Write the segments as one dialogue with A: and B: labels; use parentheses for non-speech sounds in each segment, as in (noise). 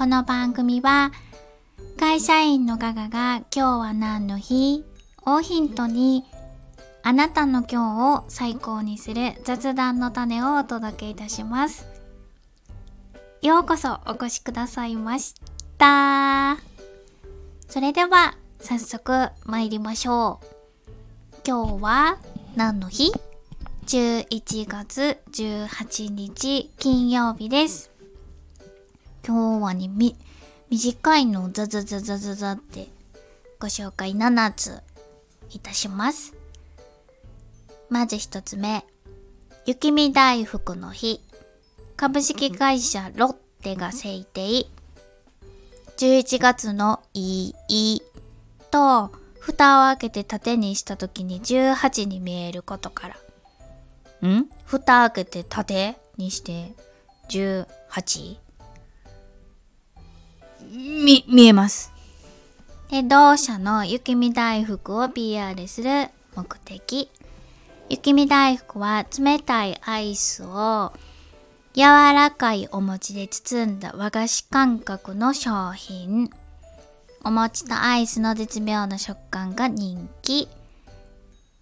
A: この番組は会社員のガガが今日は何の日？をヒントにあなたの今日を最高にする雑談の種をお届けいたします。ようこそお越しくださいました。それでは早速参りましょう。今日は何の日 ?11 月18日金曜日です。今日はにみ短いのをザザザザザザってご紹介7ついたします。まず一つ目、雪見大福の日。株式会社ロッテが制定。11月のいいと、蓋を開けて縦にした時に18に見えることから。ん？蓋開けて縦にして 18? み、見えます。で、同社の雪見大福を PR する目的。雪見大福は冷たいアイスを柔らかいお餅で包んだ和菓子感覚の商品。お餅とアイスの絶妙な食感が人気。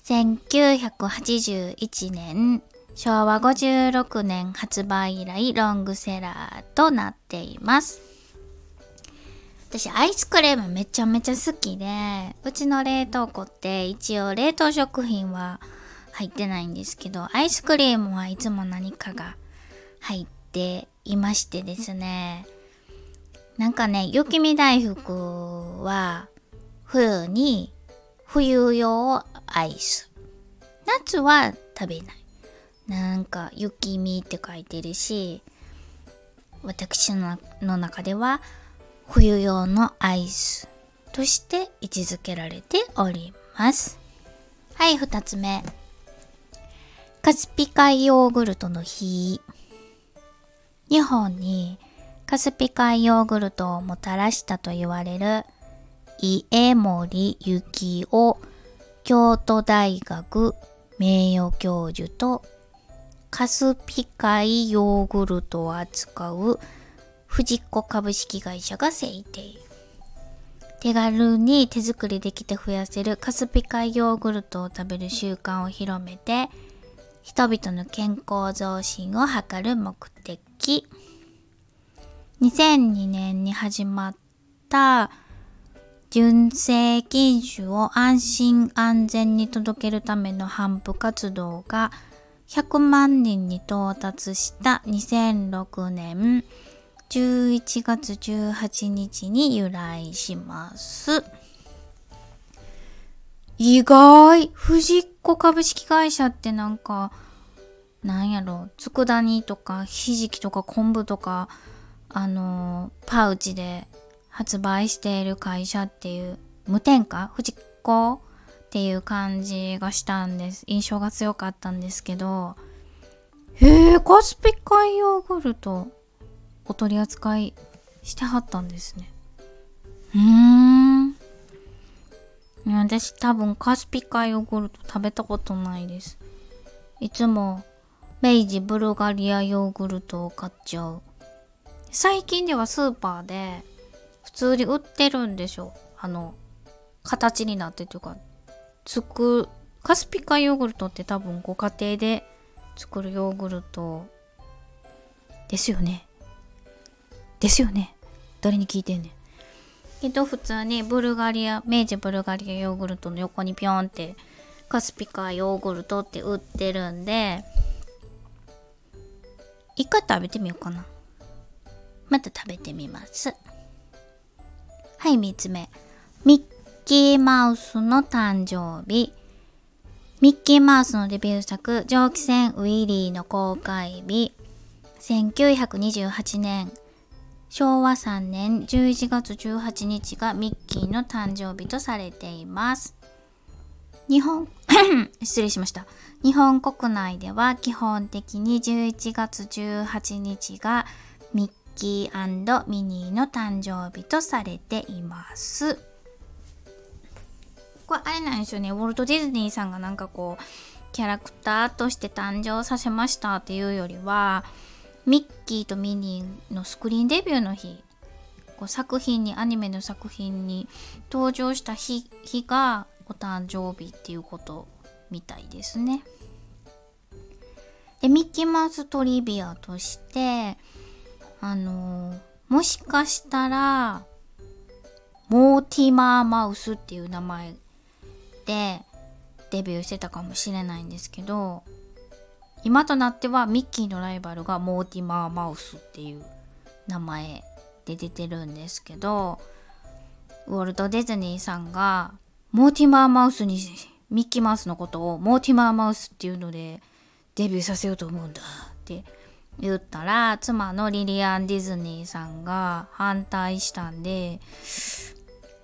A: 1981年、昭和56年発売以来ロングセラーとなっています。私アイスクリームめちゃめちゃ好きで、うちの冷凍庫って一応冷凍食品は入ってないんですけど、アイスクリームはいつも何かが入っていましてですね。なんかね、雪見大福は冬に冬用アイス。夏は食べない。なんか雪見って書いてるし、私のの中では冬用のアイスとして位置づけられております。はい、二つ目。カスピ海ヨーグルトの日。日本にカスピ海ヨーグルトをもたらしたと言われる家森幸夫京都大学名誉教授とカスピ海ヨーグルトを扱う藤子株式会社が制定。手軽に手作りできて増やせるカスピ海ヨーグルトを食べる習慣を広めて人々の健康増進を図る目的。2002年に始まった純正品種を安心安全に届けるための頒布活動が100万人に到達した2006年11月18日に由来します。意外。藤子株式会社ってなんかなんやろ。佃煮とかひじきとか昆布とかあのーパウチで発売している会社っていう無添加？藤子っていう感じがしたんです。印象が強かったんですけど。へえカスピ海ヨーグルト。お取り扱いしてはったんですね。うーん。私多分カスピ海ヨーグルト食べたことないです。いつも明治ブルガリアヨーグルトを買っちゃう。最近ではスーパーで普通に売ってるんでしょあの形になってというか作るカスピカヨーグルトって多分ご家庭で作るヨーグルトですよね。ですよね。誰に聞いてんねん。けど普通にブルガリア明治ブルガリアヨーグルトの横にピョンってカスピカヨーグルトって売ってるんで一回食べてみようかな。また食べてみます。はい3つ目。ミッキーマウスの誕生日。ミッキーマウスのデビュー作蒸気船ウィリーの公開日。1928年。昭和3年11月18日がミッキーの誕生日とされています。日本 (coughs) 失礼しました。日本国内では基本的に11月18日がミッキーミニーの誕生日とされています。これあれなんですよね。ウォルト・ディズニーさんがなんかこうキャラクターとして誕生させましたっていうよりはミッキーとミニーのスクリーンデビューの日こう作品にアニメの作品に登場した日日がお誕生日っていうことみたいですね。でミッキーマウストリビアとしてあのー、もしかしたらモーティマーマウスっていう名前でデビューしてたかもしれないんですけど今となってはミッキーのライバルがモーティマーマウスっていう名前で出てるんですけどウォルト・ディズニーさんがモーティマーマウスにミッキーマウスのことをモーティマーマウスっていうのでデビューさせようと思うんだって言ったら妻のリリアン・ディズニーさんが反対したんで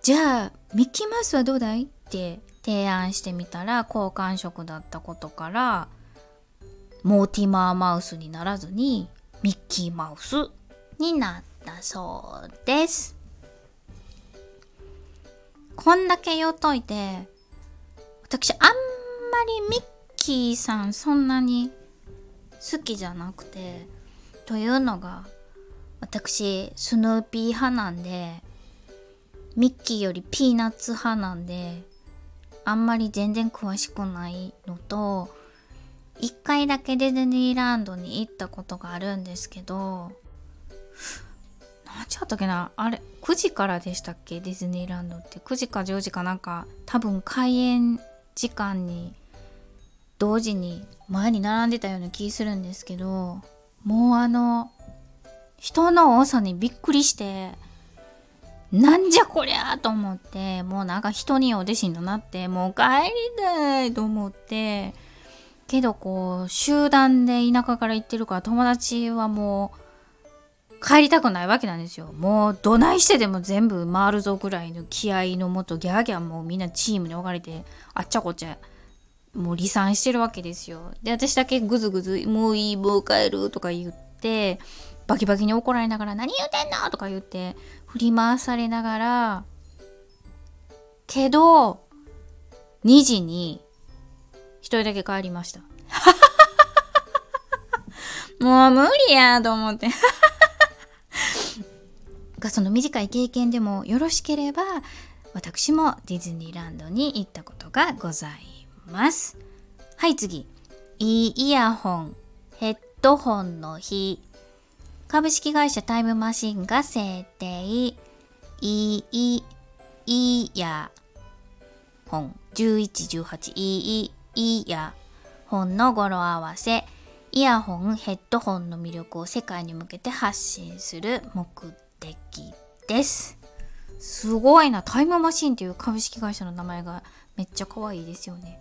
A: じゃあミッキーマウスはどうだいって提案してみたら好感触だったことからモーティマーマウスにならずにミッキーマウスになったそうです。こんだけ言うといて私あんまりミッキーさんそんなに好きじゃなくてというのが私スヌーピー派なんでミッキーよりピーナッツ派なんであんまり全然詳しくないのと一回だけディズニーランドに行ったことがあるんですけど何時あったっけな？あれ9時からでしたっけ？ディズニーランドって。9時か10時かなんか多分開園時間に同時に前に並んでたような気するんですけどもうあの人の多さにびっくりしてなんじゃこりゃと思ってもうなんか人にお弟子になってもう帰りたいと思ってけどこう集団で田舎から行ってるから友達はもう帰りたくないわけなんですよ。もうどないしてでも全部回るぞぐらいの気合のもとギャーギャーもうみんなチームに置かれてあっちゃこっちゃもう離散してるわけですよ。で私だけグズグズもういいもう帰るとか言ってバキバキに怒られながら何言うてんのとか言って振り回されながらけど2時に一人だけ帰りました。(laughs) もう無理やと思って。(laughs) がその短い経験でもよろしければ私もディズニーランドに行ったことがございます。はい次。いいイヤホンヘッドホンの日。株式会社タイムマシンが制定。いいイヤホン。1118いいイヤホンの語呂合わせイヤホンヘッドホンの魅力を世界に向けて発信する目的です。すごいな。タイムマシンっていう株式会社の名前がめっちゃ可愛いですよね。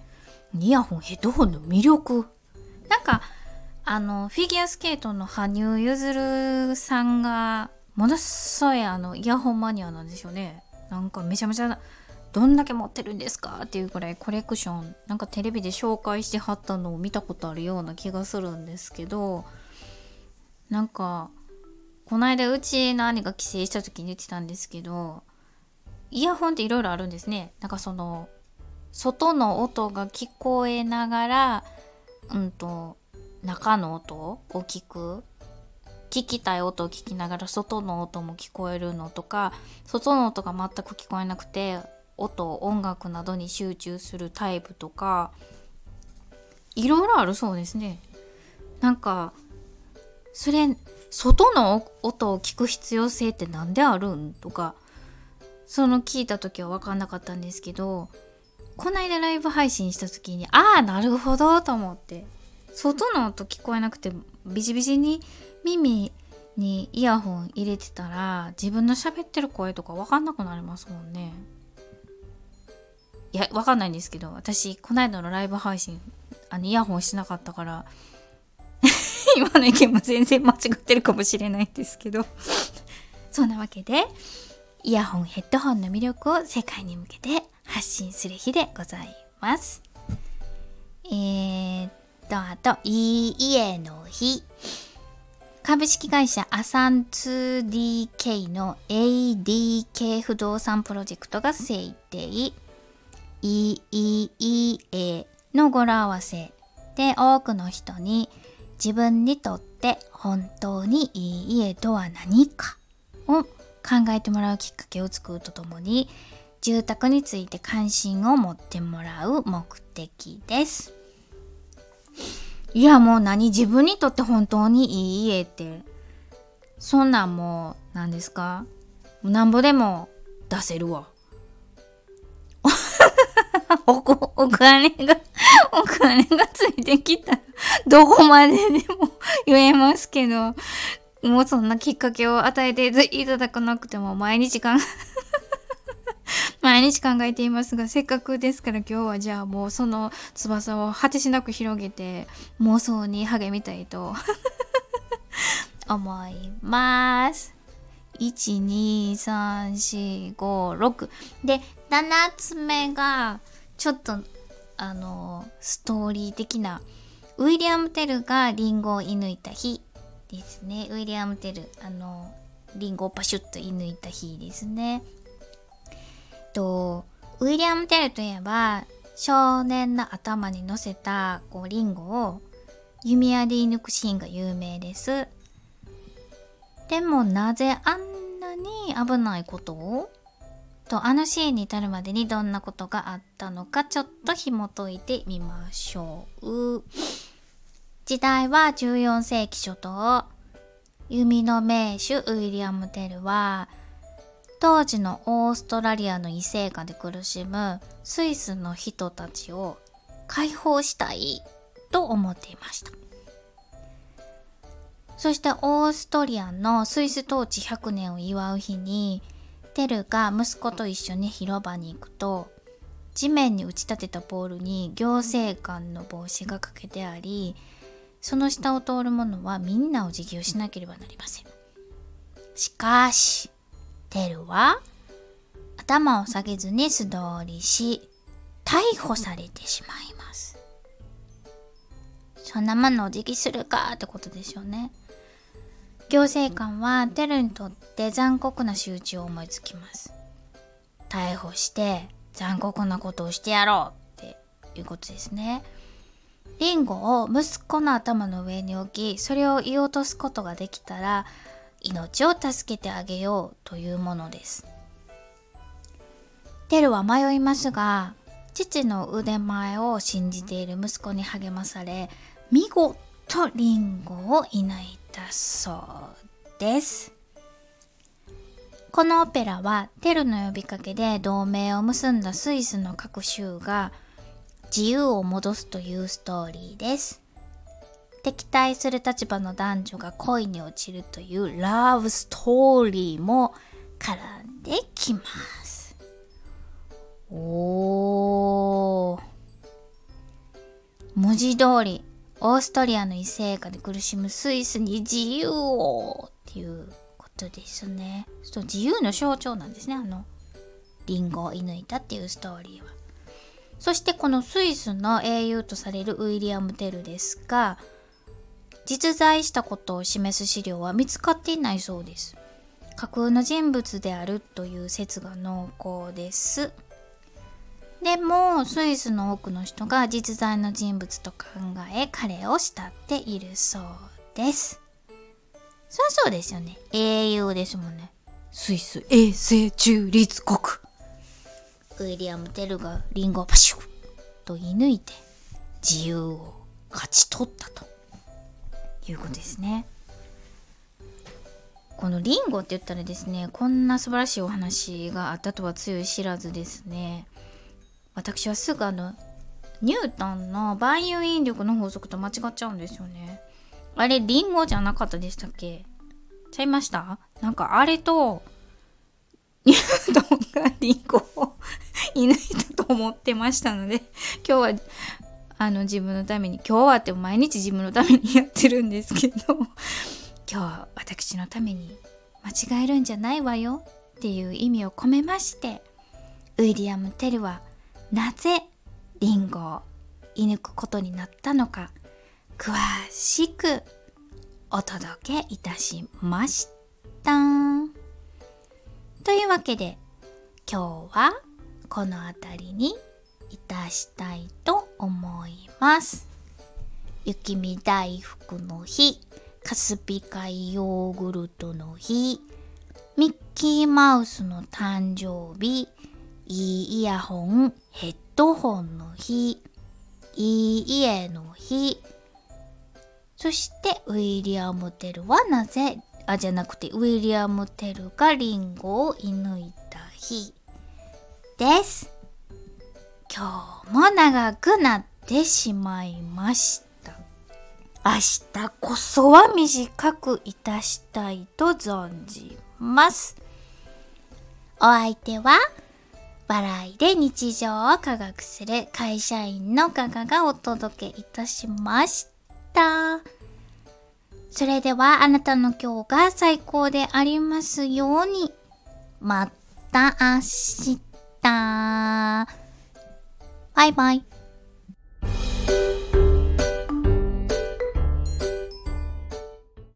A: イヤホンヘッドホンの魅力。なんかあのフィギュアスケートの羽生結弦さんがものすごいあのイヤホンマニアなんでしょうね。なんかめちゃめちゃどんだけ持ってるんですかっていうぐらいコレクション。なんかテレビで紹介してはったのを見たことあるような気がするんですけどなんかこの間うちの兄が帰省した時に言ってたんですけどイヤホンっていろいろあるんですね。なんかその外の音が聞こえながらうんと中の音を聞く。聞きたい音を聞きながら外の音も聞こえるのとか外の音が全く聞こえなくて音音楽などに集中するタイプとかいろいろあるそうですねなんかそれ外の音を聞く必要性って何であるんとかその聞いた時は分かんなかったんですけどこないだライブ配信した時にああなるほどと思って外の音聞こえなくてビジビジに耳にイヤホン入れてたら自分の喋ってる声とか分かんなくなりますもんね。いや分かんないんですけど私こないだのライブ配信あのイヤホンしなかったから (laughs) 今の意見も全然間違ってるかもしれないんですけど (laughs) そんなわけでイヤホンヘッドホンの魅力を世界に向けて発信する日でございます。えー、と、あと、いい家の日。株式会社アサン 2DK の ADK 不動産プロジェクトが制定。EEEA の語呂合わせで多くの人に自分にとって本当にいい家とは何かを考えてもらうきっかけを作るとともに住宅について関心を持ってもらう目的です。いやもう何？自分にとって本当にいい家って。そんなんもう何ですか？なんぼでも出せるわ。(laughs) おお金が (laughs) お金がついてきたら (laughs) どこまででも言えますけどもうそんなきっかけを与えていただかなくても毎日考え毎日考えていますがせっかくですから今日はじゃあもうその翼を果てしなく広げて妄想に励みたいと思います。1、2、3、4、5、6で7つ目がちょっとあのストーリー的な。ウィリアム・テルがリンゴを射抜いた日ですね。ウィリアム・テルあのリンゴをパシュッと射抜いた日ですね。とウィリアム・テルといえば少年の頭に乗せたこうリンゴを弓矢で射抜くシーンが有名です。でもなぜあんなに危ないことをとあのシーンに至るまでにどんなことがあったのかちょっと紐解いてみましょう。時代は14世紀初頭弓の名手ウィリアム・テルは当時のオーストラリアの異性化で苦しむスイスの人たちを解放したいと思っていましたそしてオーストリアのスイス統治100年を祝う日にテルが息子と一緒に広場に行くと地面に打ち立てたボールに行政官の帽子がかけてありその下を通る者はみんなを自給しなければなりません。しかしテルは頭を下げずに素通りし逮捕されてしまいます。そんなものを自給するかってことでしょうね。行政官はテルにとって残酷な仕打ちを思いつきます。逮捕して残酷なことをしてやろうっていうことですね。リンゴを息子の頭の上に置きそれを言い落とすことができたら命を助けてあげようというものです。テルは迷いますが父の腕前を信じている息子に励まされ見事リンゴを射抜いたそうです。このオペラはテルの呼びかけで同盟を結んだスイスの各州が自由を戻すというストーリーです。敵対する立場の男女が恋に落ちるというラブストーリーも絡んできます。おー。文字通りオーストリアの異性化で苦しむスイスに自由をっていうことですね。そう自由の象徴なんですね。あのリンゴを射抜いたっていうストーリーは。そしてこのスイスの英雄とされるウィリアム・テルですが実在したことを示す資料は見つかっていないそうです。架空の人物であるという説が濃厚です。でもスイスの多くの人が実在の人物と考え彼を慕っているそうです。そりゃそうですよね。英雄ですもんね。スイス永世中立国。ウィリアム・テルがリンゴをパシュッと射抜いて自由を勝ち取ったということですね。このリンゴって言ったらですねこんな素晴らしいお話があったとは強い知らずですね私はすぐあのニュートンの万有引力の法則と間違っちゃうんですよね。あれリンゴじゃなかったでしたっけ？ちゃいました？なんかあれとニュートンがリンゴを射抜いたと思ってましたので今日はあの自分のために今日はって毎日自分のためにやってるんですけど今日は私のために間違えるんじゃないわよっていう意味を込めましてウィリアム・テルはなぜリンゴを射抜くことになったのか詳しくお届けいたしました。というわけで今日はこの辺りにいたしたいと思います。雪見大福の日、カスピ海ヨーグルトの日、ミッキーマウスの誕生日、いいイヤホン、ヘッドホンの日、いい家の日、そしてウィリアム・テルはなぜ、あ、じゃなくてウィリアム・テルがリンゴを射抜いた日です。今日も長くなってしまいました。明日こそは短くいたしたいと存じます。お相手は、笑いで日常を科学する会社員のガガがお届けいたしました。それではあなたの今日が最高でありますように。また明日。バイバイ。